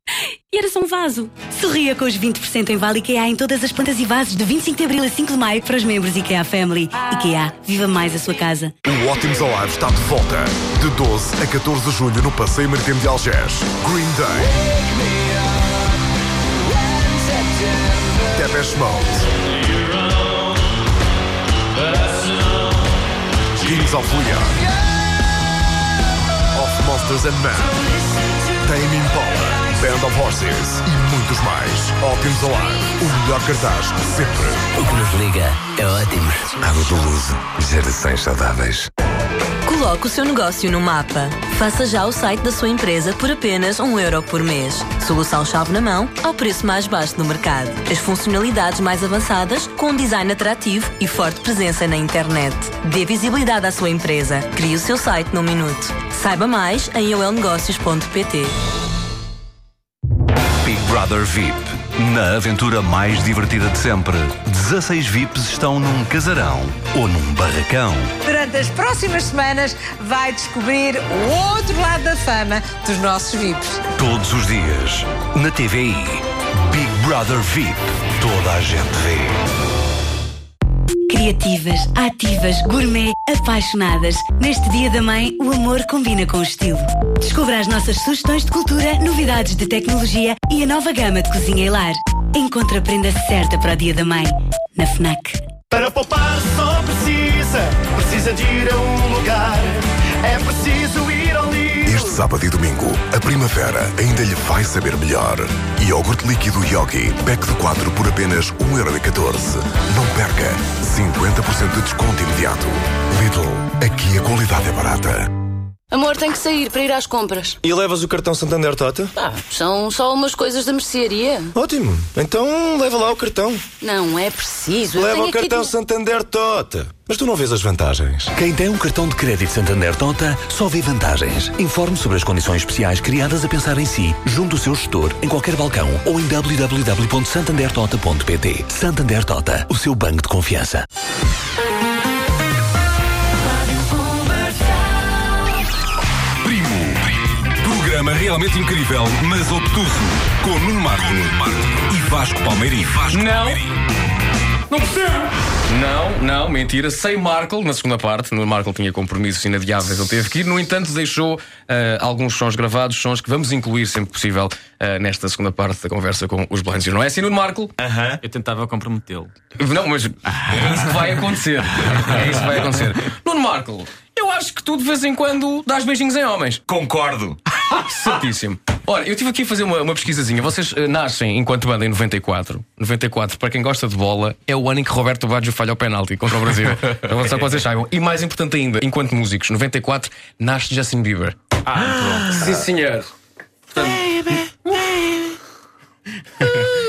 E era só um vaso. Sorria com os 20% em Vale IKEA em todas as plantas e vasos de 25 de Abril a 5 de Maio para os membros IKEA Family. IKEA, viva mais a sua casa. O Ótimos Alive está de volta. De 12 a 14 de julho no Passeio Marítimo de Algés. Green Day. Depeche Mode. Kings of Leon. Of Monsters and Men. Tame Impala. Band of Horses e muitos mais. Ótimos Alive, o melhor cartaz de sempre. O que nos liga é ótimos. Água do Luso, gerações saudáveis. Coloque o seu negócio no mapa. Faça já o site da sua empresa por apenas um euro por mês. Solução chave na mão, ao preço mais baixo do mercado. As funcionalidades mais avançadas, com um design atrativo e forte presença na internet. Dê visibilidade à sua empresa. Crie o seu site num minuto. Saiba mais em olnegócios.pt. Big Brother VIP. Na aventura mais divertida de sempre, 16 VIPs estão num casarão ou num barracão. Durante as próximas semanas vai descobrir o outro lado da fama dos nossos VIPs. Todos os dias, na TVI. Big Brother VIP. Toda a gente vê. Criativas, ativas, gourmet, apaixonadas. Neste Dia da Mãe, o amor combina com o estilo. Descubra as nossas sugestões de cultura, novidades de tecnologia e a nova gama de cozinha e lar. Encontre a prenda certa para o Dia da Mãe. Na FNAC. Para poupar só precisa, precisa de ir a um lugar. É preciso ir sábado e domingo, a primavera ainda lhe vai saber melhor. Iogurte líquido Yogi, pack de 4 por apenas 1,14€. Não perca, 50% de desconto imediato. Lidl, aqui a qualidade é barata. Amor, tem que sair para ir às compras. E levas o cartão Santander Tota? Ah, são só umas coisas da mercearia. Ótimo. Então leva lá o cartão. Não é preciso. eu Leva tenho o aqui cartão de- Santander Tota. Mas tu não vês as vantagens. Quem tem um cartão de crédito Santander Tota só vê vantagens. Informe sobre as condições especiais criadas a pensar em si, junto do seu gestor, em qualquer balcão ou em www.santandertota.pt. Santander Tota, o seu banco de confiança. Programa realmente incrível, mas obtuso. Com Nuno Marco, e Vasco Palmeirim. Vasco Não. Não percebo! Não, não, mentira. Sem Markle na segunda parte. No Markle tinha compromissos inadiáveis, ele teve que ir. No entanto, deixou ah, alguns sons gravados, sons que vamos incluir sempre possível ah, nesta segunda parte da conversa com os Blinds. Não é assim, Nuno Markle? Eu tentava comprometê-lo. Não, mas é isso que vai acontecer. É isso que vai acontecer. Nuno Markle, eu acho que tu de vez em quando dás beijinhos em homens. Concordo. Certíssimo. Ora, eu estive aqui a fazer uma, uma pesquisazinha. Vocês eh, nascem enquanto banda em 94. 94, para quem gosta de bola, é o ano em que Roberto Baggio falha o penalti contra o Brasil. Então, só que vocês saibam. E mais importante ainda, enquanto músicos, 94, nasce Justin Bieber. Ah, Sim, senhor. Portanto,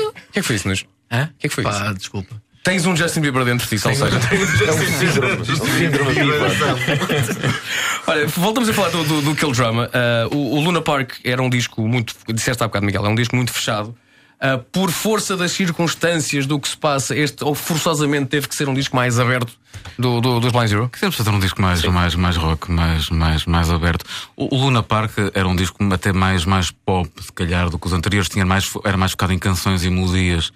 O que é que foi isso, Nunes? Hã? O que é que foi Pá, isso? desculpa. Tens um Justin Bieber dentro de ti, ou seja. É um síndrome. síndrome Olha, voltamos a falar do, do, do Kill Drama. Uh, o, o Luna Park era um disco muito. Disseste há bocado, Miguel, é um disco muito fechado. ah, por força das circunstâncias do que se passa, este ou forçosamente teve que ser um disco mais aberto do, do, dos Blind Zero? Quisemos fazer um disco mais, mais, mais rock, mais, mais, mais aberto. O, o Luna Park era um disco até mais, mais pop, se calhar, do que os anteriores. Tinha mais, era mais focado em canções e melodias.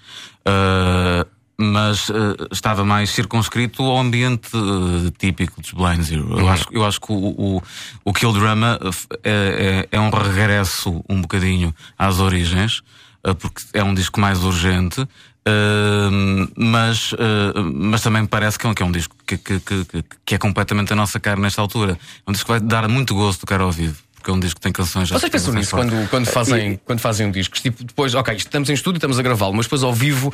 Ah, mas ah, estava mais circunscrito ao ambiente ah, típico dos Blind Zero. Eu, Uhum. acho, eu acho que o, o, o Kill Drama é, é, é um regresso um bocadinho às origens, ah, porque é um disco mais urgente. Uh, mas, uh, mas também parece que é um, que é um disco que, que, que, que- é completamente a nossa cara nesta altura. É um disco que vai dar muito gosto de cara ao vivo, porque é um disco que tem canções já Vocês pensam canções nisso quando, quando, fazem, quando fazem um disco? Tipo, depois, ok, estamos em estúdio, estamos a gravá-lo, mas depois ao vivo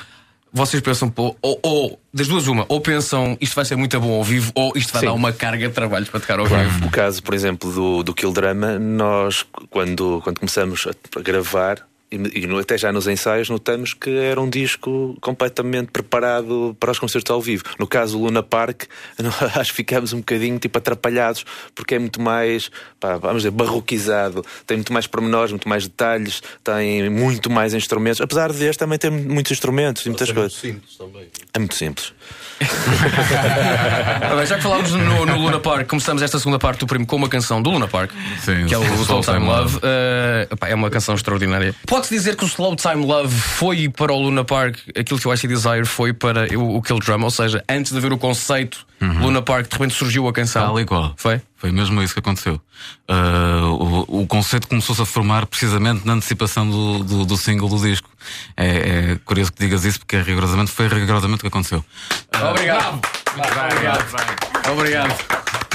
vocês pensam, pô, ou, ou das duas, uma, ou pensam isto vai ser muito bom ao vivo, ou isto vai Sim. dar uma carga de trabalho para tocar ao Claro. vivo. O caso, por exemplo, do, do Kill Drama, nós, quando, quando começamos a, a gravar, e, e até já nos ensaios, notamos que era um disco completamente preparado para os concertos ao vivo. No caso do Luna Park, acho que ficámos um bocadinho tipo atrapalhados, porque é muito mais, pá, vamos dizer, barroquizado, tem muito mais pormenores, muito mais detalhes, tem muito mais instrumentos. Apesar deste também ter muitos instrumentos e muitas coisas. simples também. É muito simples. Bem, já que falámos no, no Luna Park, começamos esta segunda parte do primo com uma canção do Luna Park, Sim, que é o Slow Time Time Love. Love. Epá, é uma canção extraordinária. Pode-se dizer que o Slow Time Love foi para o Luna Park aquilo que o IC Desire foi para o, o Kill Drum, ou seja, antes de haver o conceito Luna Park, de repente surgiu a canção. Tal e qual. Foi? Foi mesmo isso que aconteceu. Ah, o, o conceito começou-se a formar precisamente na antecipação do, do, do single do disco. É, é curioso que digas isso porque é rigorosamente, foi rigorosamente o que aconteceu. Obrigado. Obrigado. Obrigado.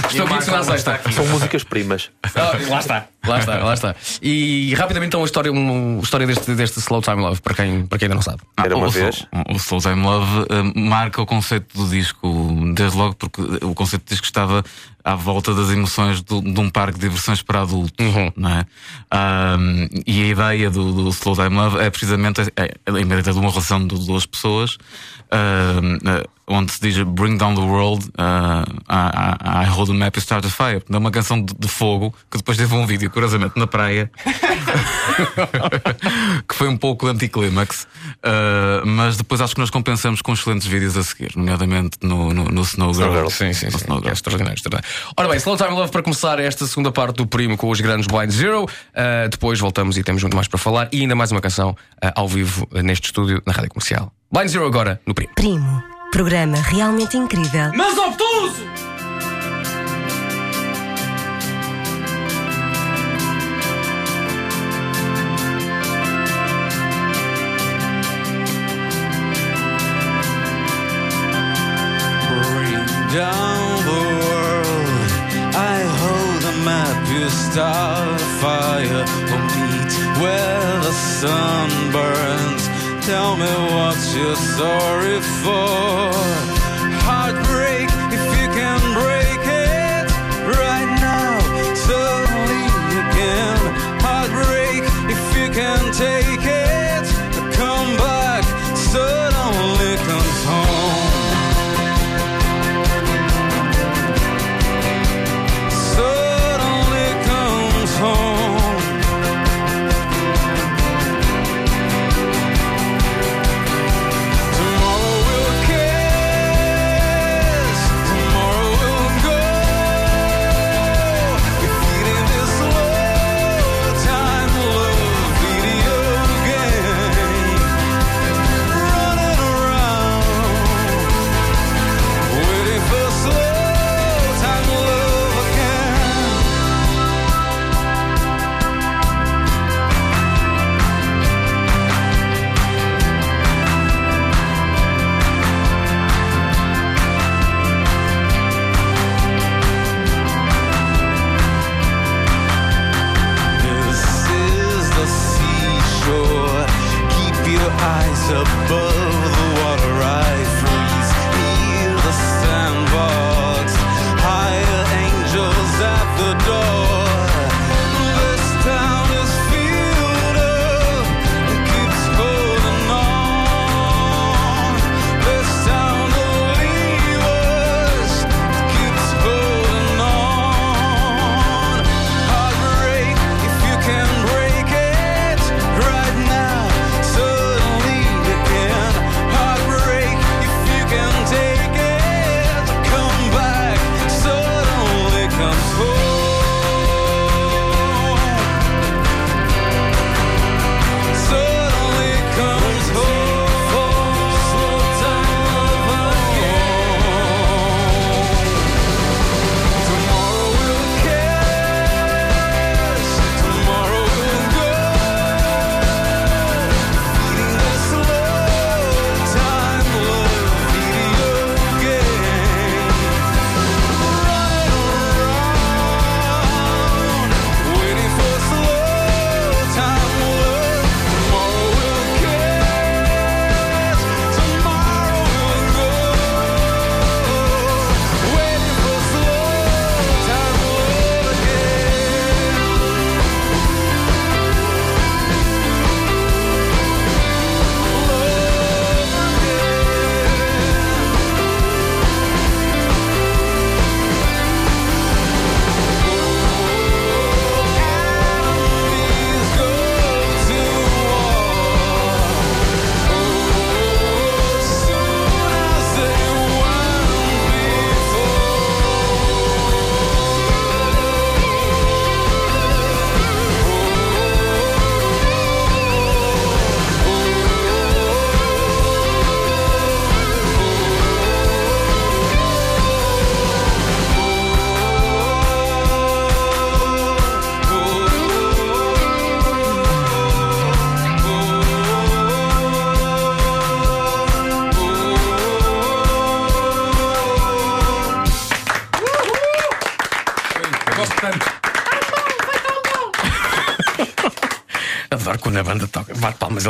Estou aqui de segunda a sexta. São músicas primas. Ah, lá está, lá está, lá está. E rapidamente então a história, uma história deste, deste Slow Time Love, para quem, para quem ainda não sabe. Ah, o, Soul- O Soul Time Love ah, marca o conceito do disco, desde logo porque o conceito do disco estava à volta das emoções do- de um parque de diversões para adultos, não é? Ah, e a ideia do, do Slow Time Love é precisamente a ideia de uma relação de duas pessoas, ah, onde se diz Bring Down the World, ah, I, I- I Hold the Map and Start a Fire. É uma canção de, de fogo que depois teve um vídeo, curiosamente, na praia. que foi um pouco anticlímax, uh, mas depois acho que nós compensamos com excelentes vídeos a seguir, nomeadamente no, no, no Snow Girl. Girl. Sim, sim, sim. É extraordinário, extraordinário. Ora bem, Slow Time Love para começar esta segunda parte do primo com os grandes Blind Zero. Uh, depois voltamos e temos muito mais para falar e ainda mais uma canção uh, ao vivo uh, neste estúdio na rádio comercial. Blind Zero agora no primo. Primo, programa realmente incrível. Mas obtuso! Bring down the world. I hold the map, you start a fire. We'll meet where the sun burns. Tell me what you're sorry for.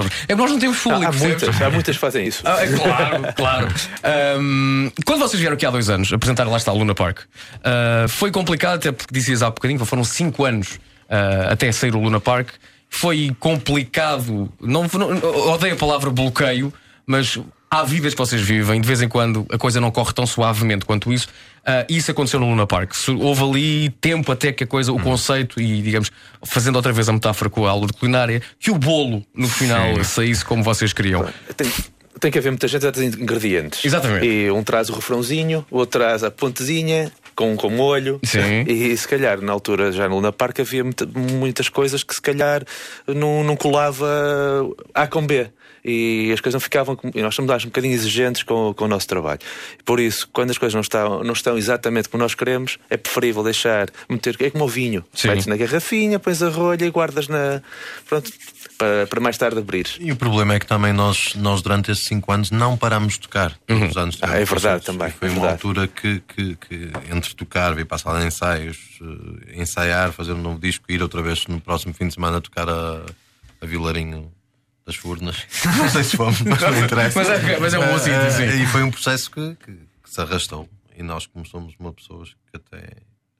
Eles- É que nós não temos público. Há, há muitas, há muitas que fazem isso. Ah, é claro, claro. Ahm, quando vocês vieram aqui há dois anos apresentar lá está o Luna Park, ah, foi complicado, até porque dizias há bocadinho, foram cinco anos ah, até sair o Luna Park. Foi complicado, não, não- odeio a palavra bloqueio, mas há vidas que vocês vivem, de vez em quando a coisa não corre tão suavemente quanto isso. Ah, isso aconteceu no Luna Park. Houve ali tempo até que a coisa, o conceito, e digamos, fazendo outra vez a metáfora com a aula de culinária, que o bolo no final Sim. saísse como vocês queriam. Tem, tem que haver muita gente a ter ingredientes. Exatamente. E um traz o refrãozinho, o outro traz a pontezinha com, com molho. Sim. E se calhar, na altura, já no Luna Park, havia muita- muitas coisas que se calhar não, não colava A com B. E as coisas não ficavam. como- E nós somos um bocadinho exigentes com, com o nosso trabalho. Por isso, quando as coisas não estão, não estão exatamente como nós queremos, é preferível deixar meter. É como o vinho. Sim. Metes na garrafinha, pões a rolha e guardas na. Pronto, para, para mais tarde abrir. E o problema é que também nós, nós durante esses 5 anos, não paramos de tocar. Os anos Ah, é verdade também, Foi é uma verdade. altura que, que, que entre tocar, vir para a sala de ensaios, eh, ensaiar, fazer um novo disco, ir outra vez no próximo fim de semana tocar a, a Vilarinho das Furnas. Não sei se fomos, mas não interessa. Mas é- mas é um bom sítio, Eh, sim. E foi um processo que, que- que se arrastou. E nós, como somos uma pessoas que até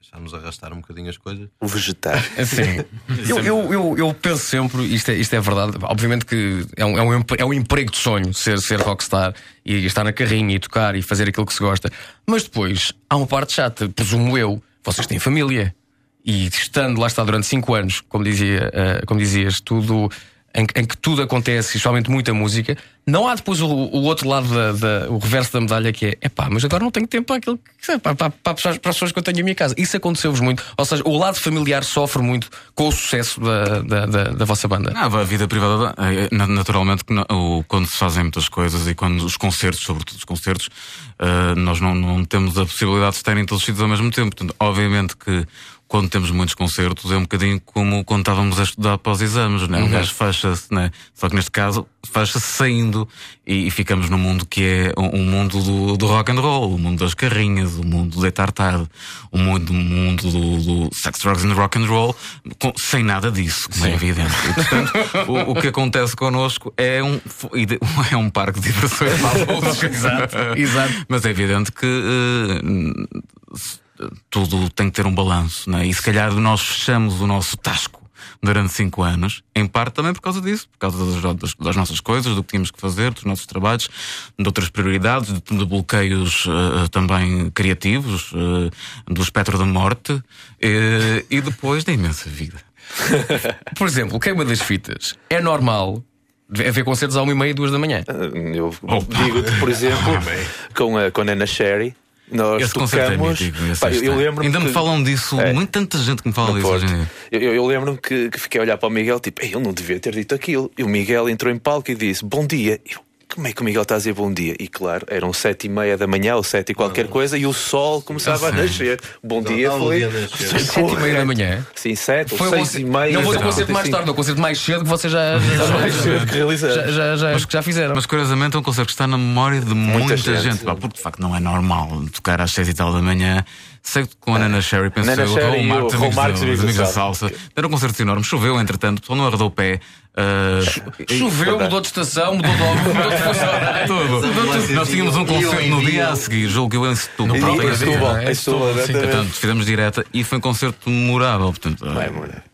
deixámos arrastar um bocadinho as coisas. O vegetar. Sim. Eu, eu, eu, eu penso sempre, isto é, isto é verdade, obviamente que é um, é, um, é um emprego de sonho ser, ser rockstar e estar na carrinha e tocar e fazer aquilo que se gosta. Mas depois há uma parte chata, presumo eu, vocês têm família. E estando lá está durante 5 anos, como, dizia, eh, como dizias, tudo em, em que tudo acontece, especialmente muita música, não há depois o, o outro lado, da, da- o reverso da medalha que é epá, mas agora não tenho tempo para aquilo que para, para, para, para as pessoas que eu tenho em minha casa. Isso aconteceu-vos muito. Ou seja, o lado familiar sofre muito com o sucesso da, da, da, da vossa banda. Não, a vida privada, é, na- naturalmente, quando se fazem muitas coisas e quando os concertos, sobretudo os concertos, eh, nós não, não temos a possibilidade de estar em todos os sítios ao mesmo tempo. Portanto, obviamente que quando temos muitos concertos é um bocadinho como quando estávamos a estudar após exames, né? o Uhum. gajo fecha-se, né? só que neste caso fecha-se saindo e, e ficamos no mundo que é o, o mundo do, do rock and roll, o mundo das carrinhas, o mundo do deitar tarde, o mundo, o mundo do, do sex, drugs and rock and roll, com- sem nada disso, como é evidente. E, portanto, o, o que acontece connosco é um, é um parque de diversões para. Exato, exato. Mas é evidente que se- tudo tem que ter um balanço, né? e se calhar nós fechamos o nosso tasco durante cinco anos, em parte também por causa disso, por causa das, das- das nossas coisas, do que tínhamos que fazer, dos nossos trabalhos, de outras prioridades, de, de bloqueios eh, também criativos, eh, do espectro da morte eh, e depois da imensa vida. Por exemplo, queima das fitas. É normal haver concertos à uma e meia, duas da manhã. Eu digo-te, por exemplo, com a, com a Nana Sherry. Nós Esse é tocamos. mítico, esse Pá, eu, eu Ainda me falam disso, É. muito tanta gente que me fala No disso Porto. hoje em dia. Eu, eu- eu lembro-me que, que fiquei a olhar para o Miguel, tipo, "Ei, ele não devia ter dito aquilo. E o Miguel entrou em palco e disse: Bom dia. Eu, como é que o Miguel está a dizer bom dia? E claro, eram sete e meia da manhã ou sete e qualquer coisa, e o sol começava a nascer. Bom dia não, o foi. dia. Sete e meia da manhã? Sim, sete ou Foi um seis e meia. Não foi um Não, concerto mais tarde, um concerto mais cedo que vocês já, já, Mais cedo que realizaram. já, já, já, acho que já fizeram. Mas curiosamente é um concerto que está na memória de muita, gente. gente, pá, porque de facto não é normal tocar às seis e tal da manhã. Sei que com a Nana Sherry, pensei Nana o Sherry o Raul amigos, amigos os amigos da da salsa. Era um concerto enorme, choveu entretanto, o pessoal não arredou o pé. Ah, Choveu, mudou de estação, mudou de obra, mudou de horária. Tudo. Nós tínhamos um concerto no dia a seguir, julgo que eu em Setúbal. No próprio Em Setúbal, Em em Setúbal. Portanto, fizemos direta e foi um concerto memorável. Portanto,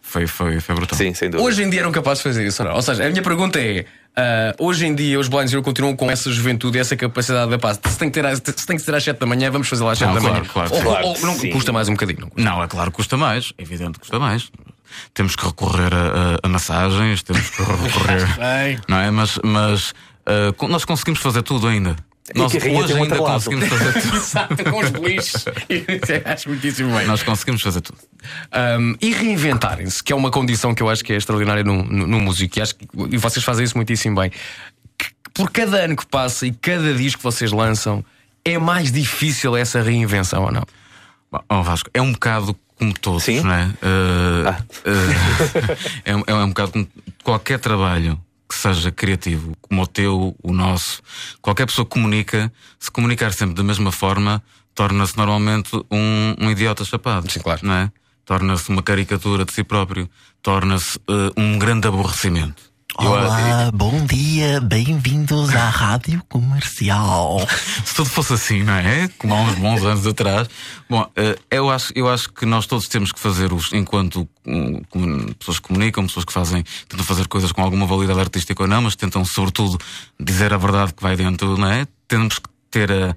foi, foi, foi brutal. Sim, sem dúvida. Hoje em dia eram capazes de fazer isso, ou não? Ou seja, a minha pergunta é: ah, hoje em dia os Blind Zero continuam com essa juventude, essa capacidade da paz? Se tem que ter, às- se tem que ser às 7 da manhã, vamos fazer lá às 7 Não, da claro, manhã. claro. ou, Claro ou não custa mais um bocadinho. Não, é claro que custa mais, é evidente que custa mais. Temos que recorrer a, a- a massagens, temos que recorrer. Não é? Mas, mas co- nós conseguimos fazer tudo ainda. E Nós hoje ainda conseguimos fazer tudo. Exato, com os beliches. Acho muitíssimo bem. Nós conseguimos fazer tudo. Um, e reinventarem-se, que é uma condição que eu acho que é extraordinária no, no, no músico, e, acho que, e vocês fazem isso muitíssimo bem. Que por cada ano que passa e cada disco que vocês lançam, é mais difícil essa reinvenção ou não? Bom, ó, Vasco, é um bocado como todos, não é? Ah, ah, é, um- é um bocado como qualquer trabalho que seja criativo, como o teu, o nosso, qualquer pessoa que comunica, se comunicar sempre da mesma forma, torna-se normalmente um, um idiota chapado. Sim, claro. Não é? torna-se uma caricatura de si próprio, torna-se eh, um grande aborrecimento. Eu Olá, bom dia, bem-vindos à Rádio Comercial. Se tudo fosse assim, não é? Como há uns bons anos atrás. Bom, eh, eu acho, eu acho que nós todos temos que fazer os, enquanto hum, pessoas que comunicam, pessoas que fazem, tentam fazer coisas com alguma validade artística ou não, mas tentam, sobretudo, dizer a verdade que vai dentro, não é? Temos que ter a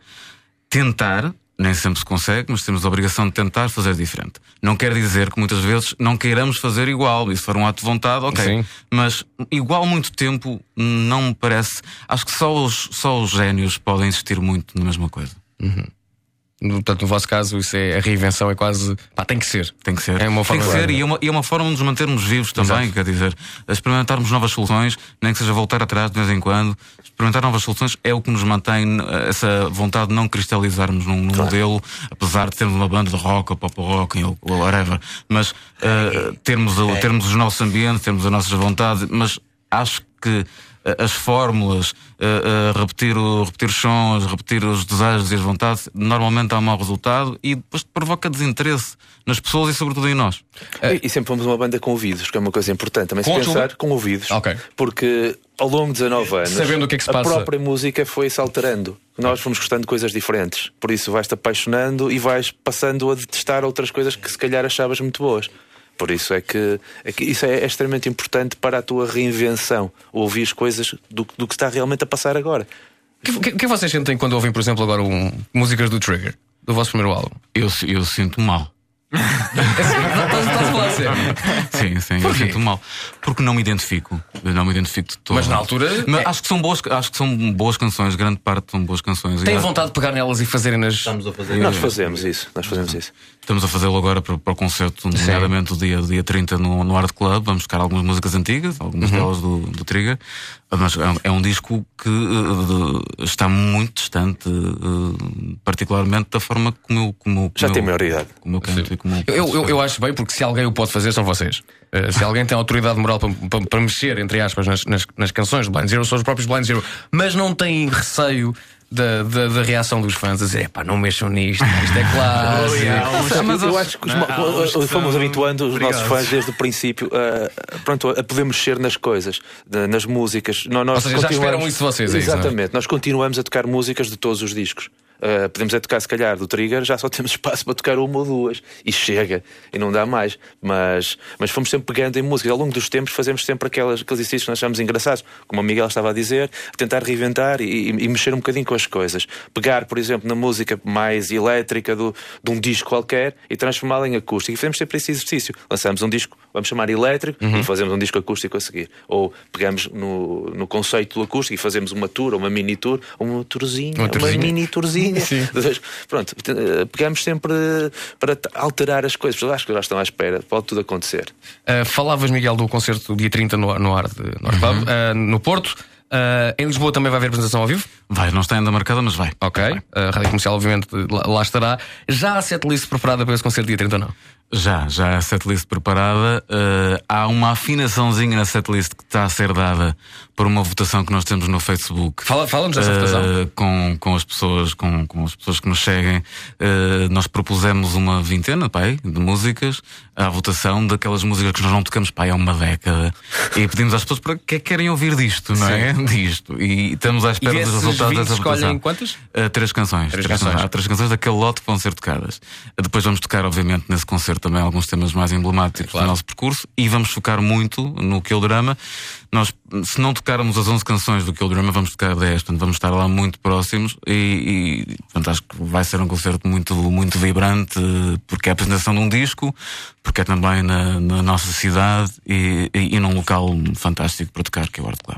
tentar. Nem sempre se consegue, mas temos a obrigação de tentar fazer diferente. Não quer dizer que muitas vezes não queiramos fazer igual. E se for um ato de vontade, ok. Sim. Mas igual muito tempo não me parece. Acho que só os, só os génios podem insistir muito na mesma coisa. No- Portanto, no vosso caso, isso é a reinvenção, é quase. Pá, tem que ser. Tem que ser. É uma Tem forma que ser e é uma, e é uma forma de nos mantermos vivos também, quer dizer, experimentarmos novas soluções, nem que seja voltar atrás de vez em quando. Experimentar novas soluções é o que nos mantém essa vontade de não cristalizarmos num, num modelo, apesar de termos uma banda de rock ou pop rock ou, whatever. Mas eh, termos, o- termos os nossos ambientes, termos as nossas vontades, mas acho que as fórmulas, repetir, o, repetir os sons, repetir os desejos e as vontades, normalmente dá um mau resultado e depois provoca desinteresse nas pessoas e sobretudo em nós. E, e sempre fomos uma banda com ouvidos, que é uma coisa importante. Também se Com pensar com ouvidos. Ok. Porque ao longo de 19 anos, Sabendo o que é que se a passa. própria música foi-se alterando. Nós fomos gostando de coisas diferentes. Por isso vais-te apaixonando e vais passando a detestar outras coisas que se calhar achavas muito boas. Por isso é que, é que isso é, é extremamente importante para a tua reinvenção. Ouvir as coisas do, do que está realmente a passar agora. O que, o que vocês sentem quando ouvem, por exemplo, agora um, músicas do Trigger, do vosso primeiro álbum? Eu, eu sinto mal. Estás estás a falar a sério? Sim, sim, eu Porquê? sinto mal. Porque não me identifico. Eu não me identifico de todo. Mas na altura- Mas é- acho, que são boas, acho que são boas canções, grande parte são boas canções. Acho- vontade de pegar nelas e fazerem nas. Estamos a fazer Nós fazemos isso. Nós fazemos isso. Estamos a fazê-lo agora para, para o concerto, nomeadamente o dia, dia 30 no, no Art Club. Vamos buscar algumas músicas antigas, algumas Uhum. delas do, do Trigger. Mas é um, é um disco que de- está muito distante, eh, particularmente da forma como eu. Como, eu- Já como tem eu- maioridade. Como eu canto e como Eu, eu, eu acho bem, porque se alguém o pode fazer, são vocês. Eh, se alguém tem autoridade moral para, para, para mexer, entre aspas, nas, nas, nas canções de Blind Zero, são os próprios Blind Zero. Mas não têm receio da, da, da reação dos fãs a dizer: pá, não mexam nisto, isto é clássico. Mas eu acho que os, ma- o- fomos habituando os nossos fãs desde o princípio a, pronto, a poder mexer nas coisas, de- nas músicas. Nó- Nós Ou seja, já continuamos- esperam isso de vocês, é isso, não é? Exatamente. Nós continuamos a tocar músicas de todos os discos. Uh, podemos é tocar, se calhar, do Trigger, já só temos espaço para tocar uma ou duas. E chega, e não dá mais. Mas, mas fomos sempre pegando em músicas. Ao longo dos tempos, fazemos sempre aquelas, aqueles exercícios que nós achamos engraçados, como o Miguel estava a dizer, tentar reinventar e, e- mexer um bocadinho com as coisas. Pegar, por exemplo, na música mais elétrica do, de um disco qualquer e transformá-la em acústico. E fazemos sempre esse exercício. Lançamos um disco, vamos chamar elétrico, Uhum. e fazemos um disco acústico a seguir. Ou pegamos no, no conceito do acústico e fazemos uma tour, ou uma mini tour, ou uma tourzinha, Uma uma, mini tourzinha. Sim. Pronto, eh, pegamos sempre para alterar as coisas. Acho que já estão à espera, pode tudo acontecer. Uh, falavas, Miguel, do concerto dia 30 no, no Ar de no Art Club, uh, no Porto. Uh, em Lisboa também vai haver apresentação ao vivo? Vai, não está ainda marcada, mas vai. Ok. A Rádio Comercial, obviamente, lá, lá estará. Já há setlist preparada para esse concerto dia 30 ou não? Já, já a setlist preparada. Eh, há uma afinaçãozinha na setlist que está a ser dada por uma votação que nós temos no Facebook. Fala- Fala-nos dessa Eh, votação. Com, com as pessoas, com, com as pessoas que nos seguem. Eh, nós propusemos uma vintena, pai, de músicas à votação daquelas músicas que nós não tocamos, pai, há uma década. E pedimos às pessoas para que é que querem ouvir disto, não é? Disto. E estamos à espera dos resultados 20 dessa votação. escolhem quantas? Uh, três canções. Três canções. Há três canções daquele lote que vão ser tocadas. Uh, Depois vamos tocar, obviamente, nesse concerto também alguns temas mais emblemáticos do nosso percurso e vamos focar muito no Kill Drama. Nós, se não tocarmos as 11 canções do Kill Drama, vamos tocar 10, portanto vamos estar lá muito próximos e, e portanto, acho que vai ser um concerto muito, muito vibrante, porque é a apresentação de um disco, porque é também na, na nossa cidade e, e, e num local fantástico para tocar, que é o Art Club.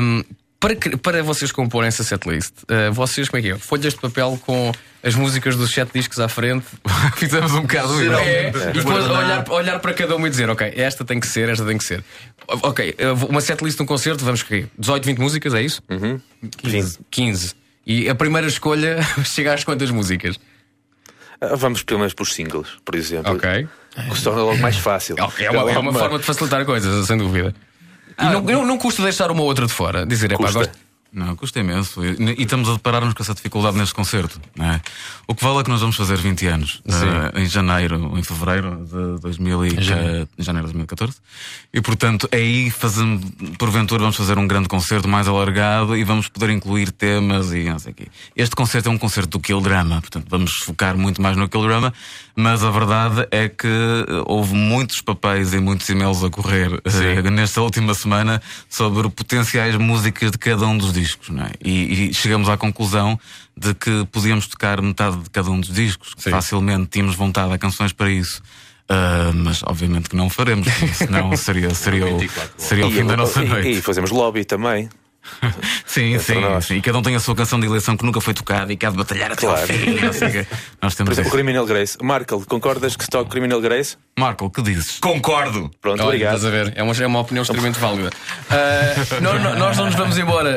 Um, para, para vocês comporem essa setlist, uh, vocês, como é que é? Folhas de papel com as músicas dos sete discos à frente. Fizemos um bocado isso. É, É. e depois olhar, olhar para cada uma e dizer, ok, esta tem que ser, esta tem que ser. Ok, uh, uma setlist de um concerto, vamos que 18, 20 músicas, é isso? Uhum. 15. 15. E a primeira escolha chega às quantas músicas? Ah, Vamos pelo menos por singles, por exemplo. Ok. Que se torna logo mais fácil. É uma, é uma forma de facilitar a coisa, sem dúvida. E não, não, não custa deixar uma ou outra de fora. Dizer, é pá, gosto. Não, custa imenso. E, e estamos a deparar-nos com essa dificuldade neste concerto. É? O que vale é que nós vamos fazer 20 anos eh, em janeiro, em fevereiro de 2000 e, Janeiro. janeiro de 2014. E portanto, aí fazemos, porventura vamos fazer um grande concerto mais alargado e vamos poder incluir temas e não sei quê. Este concerto é um concerto do Kill Drama, portanto vamos focar muito mais no Kill Drama, mas a verdade é que houve muitos papéis e muitos e-mails a correr eh, nesta última semana sobre potenciais músicas de cada um dos discos, não é? E, e chegamos à conclusão de que podíamos tocar metade de cada um dos discos, que facilmente tínhamos vontade a canções para isso. Ah, mas obviamente que não faremos, senão seria, seria, o, seria o E- fim da nossa e- noite. E fazemos lobby também. Sim, sim, sim. E cada um tem a sua canção de eleição que nunca foi tocada e que há de batalhar até ao Claro. fim. não sei o quê. Nós Por temos exemplo, isso. Criminal Grace. Markel, concordas que se toque Criminal Grace? Marco, que dizes? Concordo. Pronto, Olha, obrigado. Estás a ver? É uma, é uma opinião extremamente válida. Ah, não- não- nós não nos vamos embora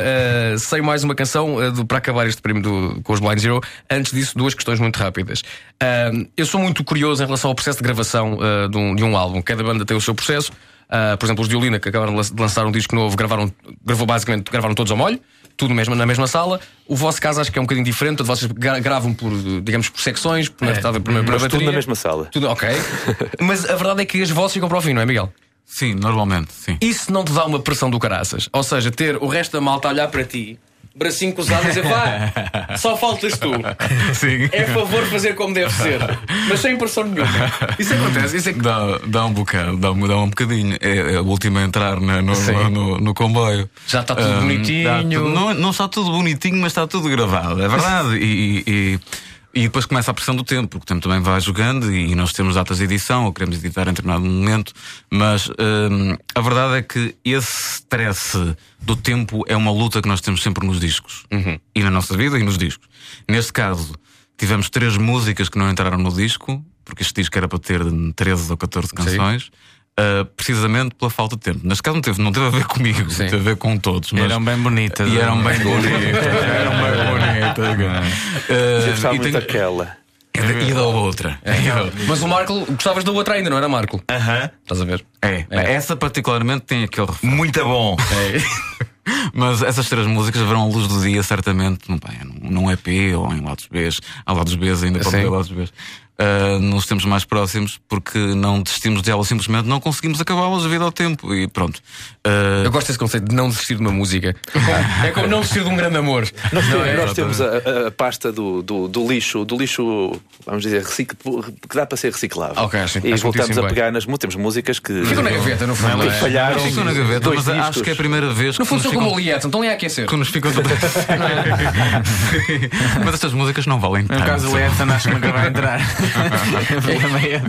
ah, sem mais uma canção ah, do- para acabar este prêmio do- com os Blind Zero. Antes disso, duas questões muito rápidas. Ah, eu sou muito curioso em relação ao processo de gravação ah, de, um, de um álbum. Cada banda tem o seu processo. Ah, por exemplo, os Diolina, que acabaram de lan- de lançar um disco novo, gravaram, gravou basicamente, gravaram todos ao molho. Tudo mesmo, na mesma sala. O vosso caso acho que é um bocadinho diferente. Todos vocês gra- gravam por, digamos, por secções. Primeiro, É, tudo na mesma sala. Tudo, ok. Mas a verdade é que as vozes ficam para o fim, não é, Miguel? Sim, normalmente, sim. Isso não te dá uma pressão do caraças. Ou seja, ter o resto da malta a olhar para ti, bracinho cruzado e dizer, vá, só faltas tu. Sim. É favor fazer como deve ser. Mas sem pressão nenhuma. Isso acontece. Isso é que... Dá, dá um bocado, dá, um- dá um bocadinho. É, é o último a entrar né, no, no, no- no comboio. Já está tudo Ahm, bonitinho. tudo- não, não está tudo bonitinho, mas está tudo gravado, é verdade. E, e- e depois começa a pressão do tempo, porque o tempo também vai jogando e nós temos datas de edição ou queremos editar em determinado momento. Mas ahm, a verdade é que esse stress do tempo é uma luta que nós temos sempre nos discos. E na nossa vida e nos discos. Neste caso, tivemos três músicas que não entraram no disco, porque este disco era para ter 13 ou 14 canções. Uh, precisamente pela falta de tempo. Neste caso não teve, não teve a ver comigo, teve a ver com todos. Mas... Eram bem bonitas. E eram bem Sim. bonitas. eram bem bonitas. Uh, e muito tenho- daquela. E da- E da outra. Outra. Mas o Marco, gostavas da outra ainda, não era Marco? Aham. Estás a ver? É, essa particularmente tem aquele refrão. Muito bom. Mas essas três músicas verão a luz do dia, certamente, num, EP ou em lados B. Há lados B ainda Sim. haver lados B. Uh, nos tempos mais próximos, porque não desistimos delas, simplesmente não conseguimos acabá-las devido ao tempo. E pronto. Uh, Eu gosto desse conceito de não desistir de uma música. É como, é não desistir de um grande amor. Nós, Não temos, é? nós temos a, a- pasta do, do, do lixo, do lixo, vamos dizer, recic- que dá para ser reciclável. Ok, acho- e acho voltamos a bem. pegar nas mu- temos músicas que. Ficam na gaveta, no fundo, é? falharam. Ficam na gaveta, mas acho discos. que é a primeira vez No que fundo, sou ficam- como o Lietzen, estão ali a aquecer. que nos ficam Sim. Mas estas músicas não valem No tanto. caso do Edson, acho que nunca vai entrar. É.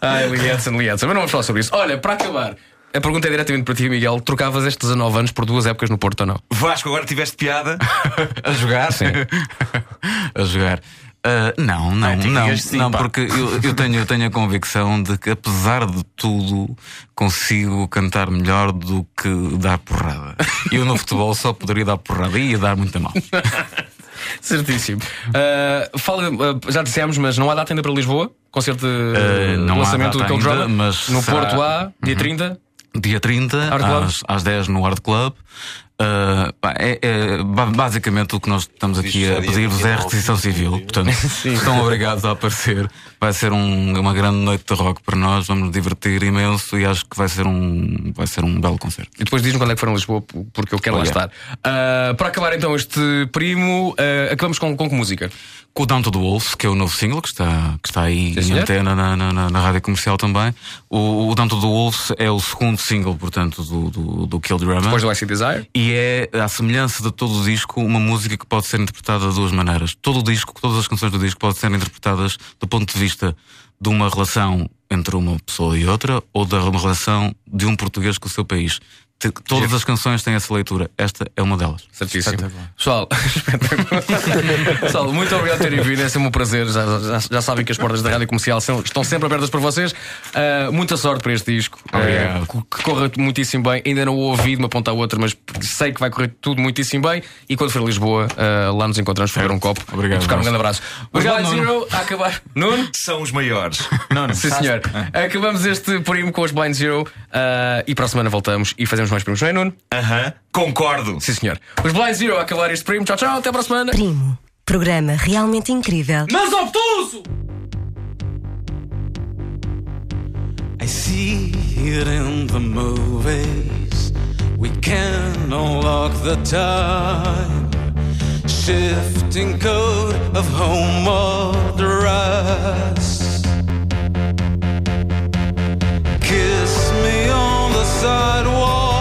Ai, Lietzen, Lietzen. Mas não vamos falar sobre isso. Olha, para acabar, a pergunta é diretamente para ti, Miguel. Trocavas estes 19 anos por duas épocas no Porto ou não? Vasco, agora tiveste piada. A jogar? Sim. a jogar. Ah, não, não, não, digas sim, não, porque eu, eu tenho, eu tenho a convicção de que, apesar de tudo, consigo cantar melhor do que dar porrada. Eu no futebol só poderia dar porrada e ia dar muito mal. Certíssimo. Ah, fala, ah, já dissemos, mas não há data ainda para Lisboa? Concerto de Ah, não lançamento do ainda, Drama? mas No será- Porto há, dia 30. Dia 30, Art Club? às, às 10 no Art Club. Pá, é, é, ba- basicamente o que nós estamos aqui a pedir-vos é a 29, requisição civil. Portanto, estão obrigados a aparecer. Vai ser um- uma grande noite de rock para nós. Vamos nos divertir imenso e acho que vai ser um, vai ser um belo concerto. E depois diz-me quando é que foram a Lisboa, porque eu quero lá estar. Ah, para acabar então este primo, ah, acabamos com, com que música? Com o Down to the Wolves, que é o novo single que está, que está aí Sim, em antena na, na, na- na rádio comercial também. O, o Down to the Wolves é o segundo single, portanto, do, do, do Kill Drama. Depois do I See Desire? E é, à semelhança de todo o disco, uma música que pode ser interpretada de duas maneiras. Todo o disco, todas as canções do disco podem ser interpretadas do ponto de vista de uma relação entre uma pessoa e outra ou de uma relação de um português com o seu país. Todas as canções têm essa leitura. Esta é uma delas. Certíssimo. Pessoal, espetáculo. Pessoal, muito obrigado por terem vindo. É sempre um prazer. Já, já- já sabem que as portas da rádio comercial são- estão sempre abertas para vocês. Ah, muita sorte para este disco. Obrigado. Ah, que corra muitíssimo bem. Ainda não o ouvi de uma ponta à outra, mas sei que vai correr tudo muitíssimo bem. E quando for a Lisboa, ah, lá nos encontramos para beber um copo. Obrigado, E buscar um grande abraço. Obrigado, Obrigado, Nuno. Zero. A acabar. Nuno? São os maiores. Não, não. Sim, senhor. Acabamos este primo com os Blind Zero. Uh, e para a semana voltamos e fazemos mais primos, não é, Nuno? Aham, uh -huh. concordo. Sim, senhor. Os Blind Zero acabaram este primo. Tchau, tchau, até para a semana. Primo, programa realmente incrível. Mas obtuso! I see it in the movies. We can unlock the time. Shifting code of home or the rest. sidewalk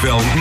Film.